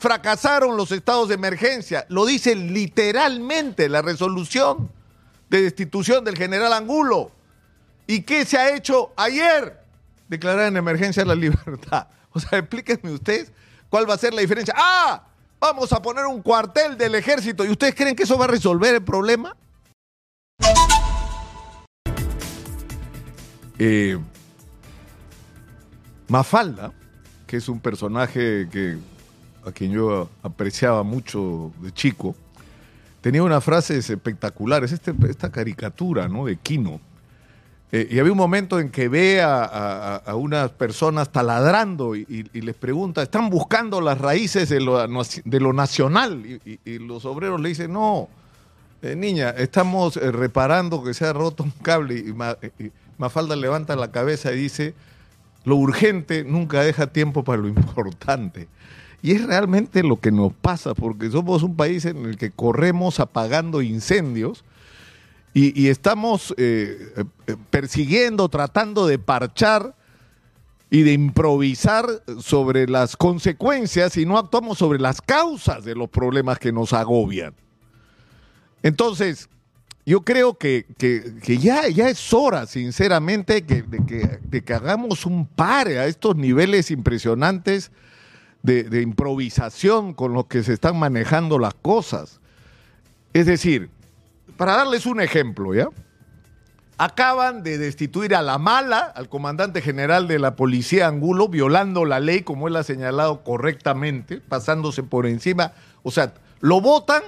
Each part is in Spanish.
Fracasaron los estados de emergencia. Lo dice literalmente la resolución de destitución del general Angulo. ¿Y qué se ha hecho ayer? Declarar en emergencia la libertad. O sea, explíquenme ustedes cuál va a ser la diferencia. ¡Ah! Vamos a poner un cuartel del ejército. ¿Y ustedes creen que eso va a resolver el problema? Eh, Mafalda, que es un personaje que, a quien yo apreciaba mucho de chico, tenía unas frases espectaculares, este, esta caricatura ¿no? de Kino. Eh, y había un momento en que ve a, unas personas taladrando y, les pregunta, ¿están buscando las raíces de lo, de lo nacional? Y, los obreros le dicen, no, eh, niña, estamos eh, reparando que se ha roto un cable. Y, Mafalda levanta la cabeza y dice, lo urgente nunca deja tiempo para lo importante. Y es realmente lo que nos pasa, porque somos un país en el que corremos apagando incendios y, estamos eh, eh, persiguiendo, tratando de parchar y de improvisar sobre las consecuencias y no actuamos sobre las causas de los problemas que nos agobian. Entonces, yo creo que, ya, ya es hora, sinceramente, que, de, que, hagamos un pare a estos niveles impresionantes de, improvisación con los que se están manejando las cosas. Es decir, para darles un ejemplo, ¿ya? Acaban de destituir a la mala, al comandante general de la policía Angulo, violando la ley, como él ha señalado correctamente, pasándose por encima. O sea, lo votan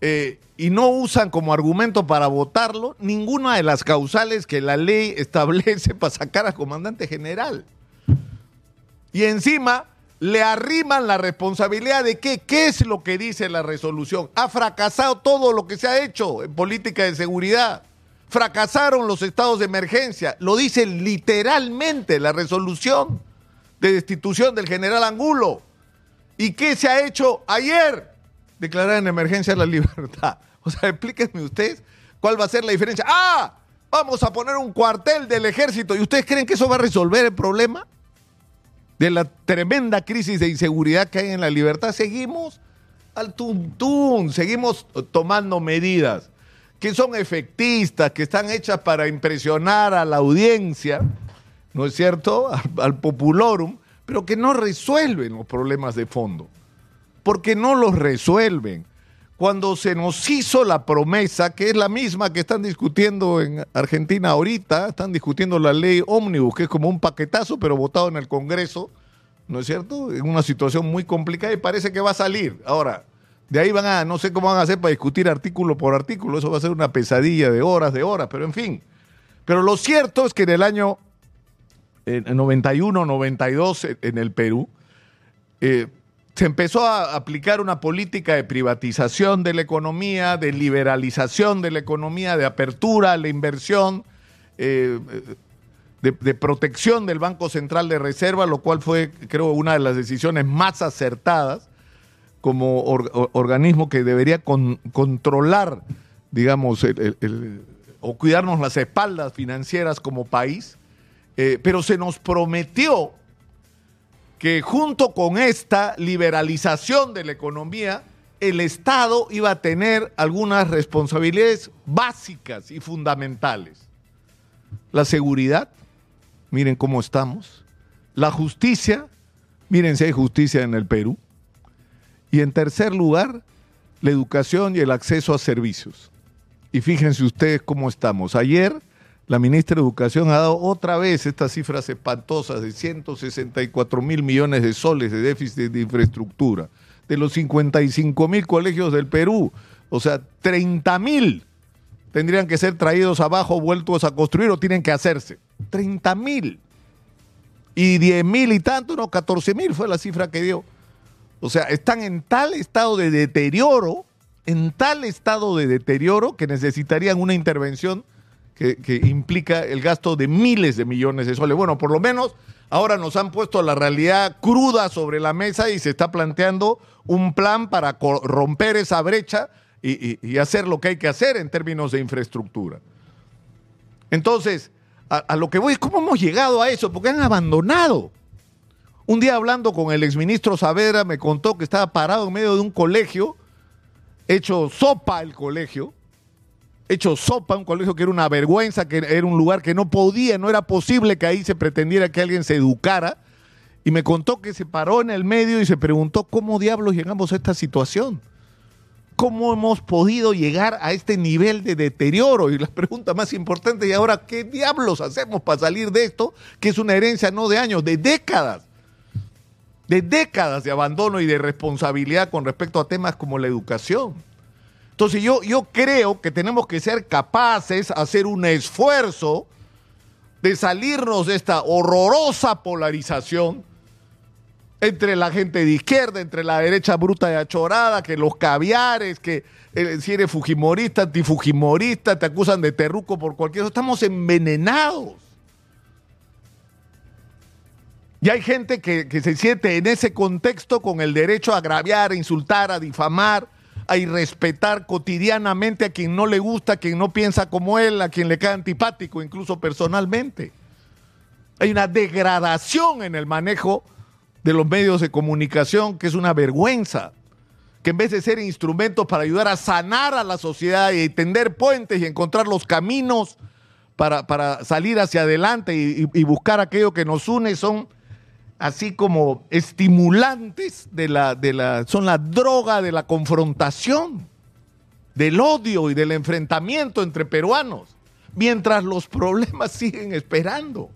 eh, y no usan como argumento para votarlo ninguna de las causales que la ley establece para sacar al comandante general. Y encima le arriman la responsabilidad de qué, qué es lo que dice la resolución. Ha fracasado todo lo que se ha hecho en política de seguridad. Fracasaron los estados de emergencia. Lo dice literalmente la resolución de destitución del general Angulo. ¿Y qué se ha hecho ayer? Declarar en emergencia la libertad. O sea, explíquenme ustedes cuál va a ser la diferencia. ¡Ah! Vamos a poner un cuartel del ejército. ¿Y ustedes creen que eso va a resolver el problema? De la tremenda crisis de inseguridad que hay en la libertad, seguimos al tuntún, seguimos tomando medidas que son efectistas, que están hechas para impresionar a la audiencia, ¿no es cierto?, al, al populorum, pero que no resuelven los problemas de fondo, porque no los resuelven cuando se nos hizo la promesa, que es la misma que están discutiendo en Argentina ahorita, están discutiendo la ley ómnibus, que es como un paquetazo, pero votado en el Congreso, ¿no es cierto? En una situación muy complicada y parece que va a salir. Ahora, de ahí van a, no sé cómo van a hacer para discutir artículo por artículo, eso va a ser una pesadilla de horas, de horas, pero en fin. Pero lo cierto es que en el año 91, 92 en el Perú, eh, se empezó a aplicar una política de privatización de la economía, de liberalización de la economía, de apertura a la inversión, eh, de, protección del Banco Central de Reserva, lo cual fue, creo, una de las decisiones más acertadas como organismo que debería controlar, digamos, o cuidarnos las espaldas financieras como país. Eh, pero se nos prometió que junto con esta liberalización de la economía, el Estado iba a tener algunas responsabilidades básicas y fundamentales. La seguridad, miren cómo estamos. La justicia, miren si hay justicia en el Perú. Y en tercer lugar, la educación y el acceso a servicios. Y fíjense ustedes cómo estamos. Ayer la ministra de Educación ha dado otra vez estas cifras espantosas de 164 mil millones de soles de déficit de infraestructura, de los 55 mil colegios del Perú, o sea, 30 mil tendrían que ser traídos abajo, vueltos a construir o tienen que hacerse. 30 mil. Y 10 mil y tanto, no, 14 mil fue la cifra que dio. O sea, están en tal estado de deterioro, en tal estado de deterioro que necesitarían una intervención que, implica el gasto de miles de millones de soles. Bueno, por lo menos ahora nos han puesto la realidad cruda sobre la mesa y se está planteando un plan para romper esa brecha y, hacer lo que hay que hacer en términos de infraestructura. Entonces, a, lo que voy cómo hemos llegado a eso, porque han abandonado Un día hablando con el exministro Saavedra me contó que estaba parado en medio de un colegio, hecho sopa el colegio, hecho sopa un colegio que era una vergüenza, que era un lugar que no podía, no era posible que ahí se pretendiera que alguien se educara. Y me contó que se paró en el medio y se preguntó cómo diablos llegamos a esta situación. ¿Cómo hemos podido llegar a este nivel de deterioro? Y la pregunta más importante, ¿y ahora qué diablos hacemos para salir de esto? Que es una herencia no de años, de décadas de décadas de abandono y de responsabilidad con respecto a temas como la educación. Entonces yo, yo creo que tenemos que ser capaces, hacer un esfuerzo de salirnos de esta horrorosa polarización entre la gente de izquierda, entre la derecha bruta y achorada, que los caviares, que eh, si eres fujimorista, antifujimorista, te acusan de terruco por cualquier cosa. Estamos envenenados. Y hay gente que, se siente en ese contexto con el derecho a agraviar, a insultar, a difamar, a irrespetar cotidianamente a quien no le gusta, a quien no piensa como él, a quien le cae antipático, incluso personalmente. Hay una degradación en el manejo de los medios de comunicación que es una vergüenza. Que en vez de ser instrumentos para ayudar a sanar a la sociedad y tender puentes y encontrar los caminos para, salir hacia adelante y buscar aquello que nos une, son así como estimulantes de la, de la, son la droga de la confrontación, del odio y del enfrentamiento entre peruanos, mientras los problemas siguen esperando.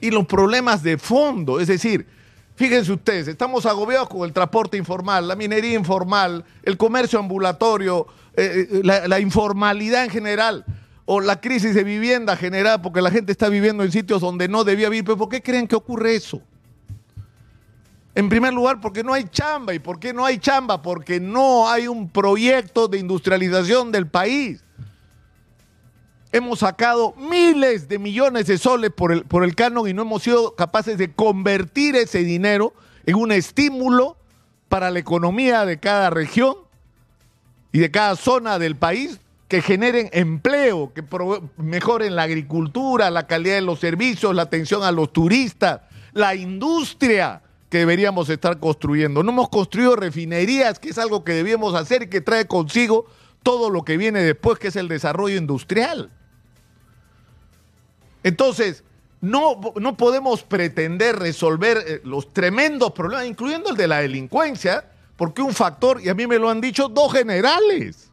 Y los problemas de fondo, es decir, fíjense ustedes, estamos agobiados con el transporte informal, la minería informal, el comercio ambulatorio, eh, eh, la, informalidad en general o la crisis de vivienda generada porque la gente está viviendo en sitios donde no debía vivir. ¿Pero por qué creen que ocurre eso? En primer lugar, porque no hay chamba. ¿Y por qué no hay chamba? Porque no hay un proyecto de industrialización del país. Hemos sacado miles de millones de soles por el, por el canon y no hemos sido capaces de convertir ese dinero en un estímulo para la economía de cada región y de cada zona del país que generen empleo, que mejoren la agricultura, la calidad de los servicios, la atención a los turistas, la industria que deberíamos estar construyendo. No hemos construido refinerías, que es algo que debíamos hacer y que trae consigo todo lo que viene después, que es el desarrollo industrial. Entonces, no, no podemos pretender resolver eh, los tremendos problemas, incluyendo el de la delincuencia, porque un factor, y a mí me lo han dicho dos generales,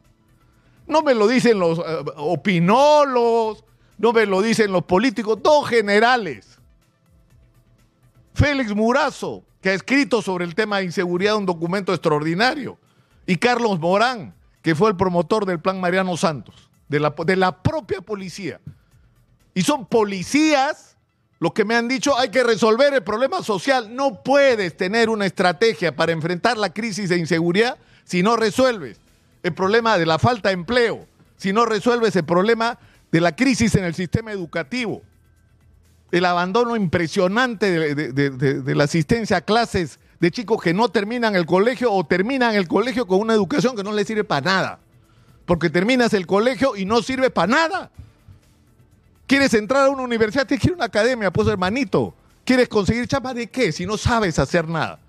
no me lo dicen los uh, opinólogos, no me lo dicen los políticos, dos generales Félix Murazo, que ha escrito sobre el tema de inseguridad un documento extraordinario, y Carlos Morán, que fue el promotor del plan Mariano Santos, de la, de la propia policía. Y son policías los que me han dicho hay que resolver el problema social. No puedes tener una estrategia para enfrentar la crisis de inseguridad si no resuelves el problema de la falta de empleo, si no resuelves el problema de la crisis en el sistema educativo, el abandono impresionante de, la asistencia a clases de chicos que no terminan el colegio o terminan el colegio con una educación que no les sirve para nada. Porque terminas el colegio y no sirve para nada. ¿Quieres entrar a una universidad? Ir a una academia, pues hermanito. ¿Quieres conseguir chapa de qué? Si no sabes hacer nada.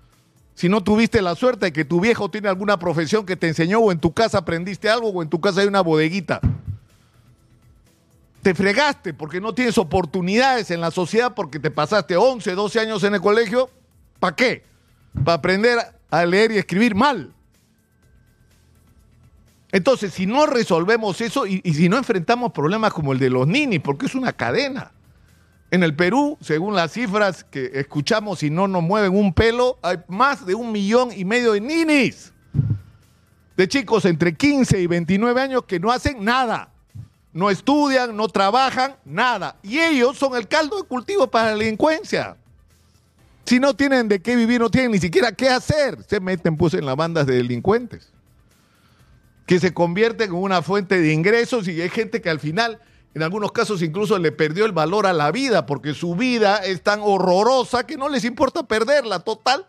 Si no tuviste la suerte de que tu viejo tiene alguna profesión que te enseñó o en tu casa aprendiste algo o en tu casa hay una bodeguita te fregaste porque no tienes oportunidades en la sociedad porque te pasaste 11, 12 años en el colegio. ¿Para qué? Para aprender a leer y escribir mal. Entonces, si no resolvemos eso y, si no enfrentamos problemas como el de los ninis, porque es una cadena. En el Perú, según las cifras que escuchamos, si no nos mueven un pelo, hay más de un millón y medio de ninis. De chicos entre 15 y 29 años que no hacen nada no estudian, no trabajan, nada. Y ellos son el caldo de cultivo para la delincuencia. Si no tienen de qué vivir, no tienen ni siquiera qué hacer, se meten pues en las bandas de delincuentes. Que se convierten en una fuente de ingresos y hay gente que al final, en algunos casos incluso le perdió el valor a la vida porque su vida es tan horrorosa que no les importa perderla, total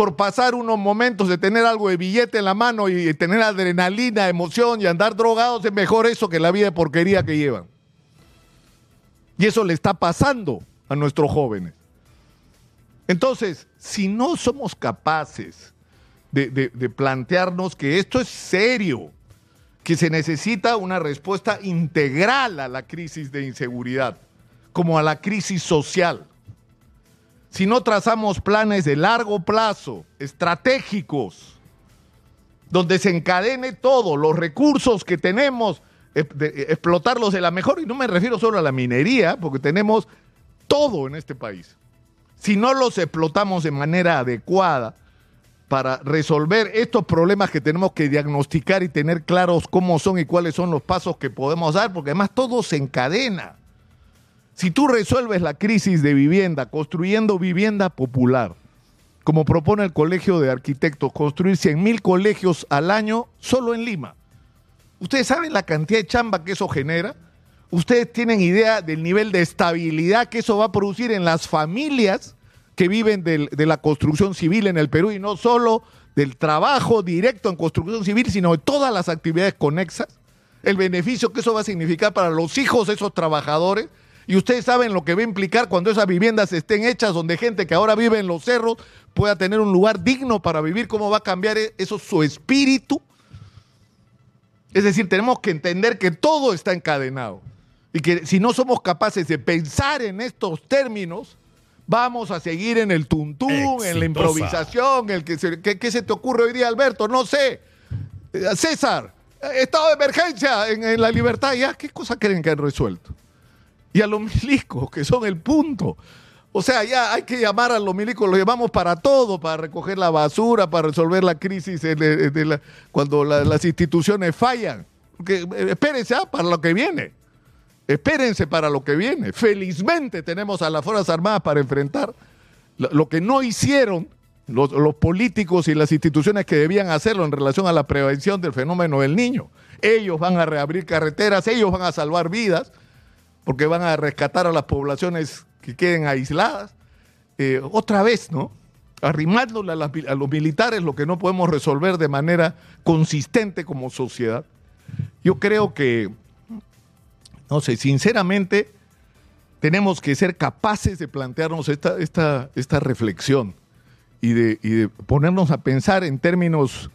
por pasar unos momentos de tener algo de billete en la mano y tener adrenalina, emoción y andar drogados, es mejor eso que la vida de porquería que llevan. Y eso le está pasando a nuestros jóvenes. Entonces, si no somos capaces de, de, plantearnos que esto es serio, que se necesita una respuesta integral a la crisis de inseguridad, como a la crisis social. Si no trazamos planes de largo plazo, estratégicos, donde se encadene todo, los recursos que tenemos, explotarlos de la mejor, y no me refiero solo a la minería, porque tenemos todo en este país. Si no los explotamos de manera adecuada, para resolver estos problemas que tenemos que diagnosticar y tener claros cómo son y cuáles son los pasos que podemos dar, porque además todo se encadena. Si tú resuelves la crisis de vivienda construyendo vivienda popular, como propone el Colegio de Arquitectos, construir 100 mil colegios al año solo en Lima. ¿Ustedes saben la cantidad de chamba que eso genera? ¿Ustedes tienen idea del nivel de estabilidad que eso va a producir en las familias que viven de la construcción civil en el Perú y no solo del trabajo directo en construcción civil, sino de todas las actividades conexas, el beneficio que eso va a significar para los hijos de esos trabajadores. Y ustedes saben lo que va a implicar cuando esas viviendas estén hechas, donde gente que ahora vive en los cerros pueda tener un lugar digno para vivir, cómo va a cambiar eso su espíritu. Es decir, tenemos que entender que todo está encadenado y que si no somos capaces de pensar en estos términos, vamos a seguir en el tuntún, en la improvisación, el que se, ¿qué, se te ocurre hoy día, Alberto? No sé. Eh, César, eh, estado de emergencia en, la libertad, ¿ya? ¿Qué cosa creen que han resuelto? Y a los milicos, que son el punto. O sea, ya hay que llamar a los milicos, los llamamos para todo, para recoger la basura, para resolver la crisis cuando las instituciones fallan. Porque, eh, espérense, ah, para lo que viene. Espérense para lo que viene. Felizmente tenemos a las Fuerzas Armadas para enfrentar lo que no hicieron los, políticos y las instituciones que debían hacerlo en relación a la prevención del fenómeno del niño. Ellos van a reabrir carreteras, ellos van a salvar vidas, porque van a rescatar a las poblaciones que queden aisladas. Eh, otra vez, ¿no? Arrimándole a los militares lo que no podemos resolver de manera consistente como sociedad. Yo creo que no sé, sinceramente tenemos que ser capaces de plantearnos esta, esta, esta reflexión y de, ponernos a pensar en términos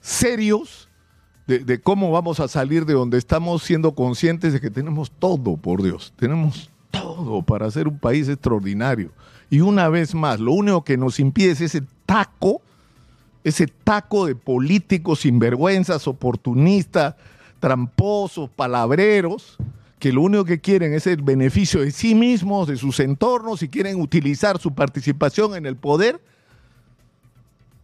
serios de, cómo vamos a salir de donde estamos siendo conscientes de que tenemos todo, por Dios, tenemos todo para ser un país extraordinario. Y una vez más, lo único que nos impide es ese taco, ese taco de políticos sinvergüenzas, oportunistas, tramposos, palabreros, que lo único que quieren es el beneficio de sí mismos, de sus entornos, y quieren utilizar su participación en el poder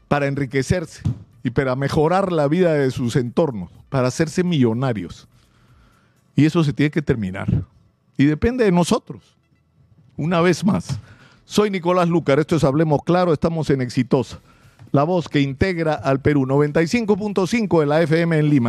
para enriquecerse y para mejorar la vida de sus entornos, para hacerse millonarios. Y eso se tiene que terminar. Y depende de nosotros. Una vez más, soy Nicolás Lucar, esto es Hablemos Claro, estamos en Exitosa, la voz que integra al Perú, 95.5 de la FM en Lima.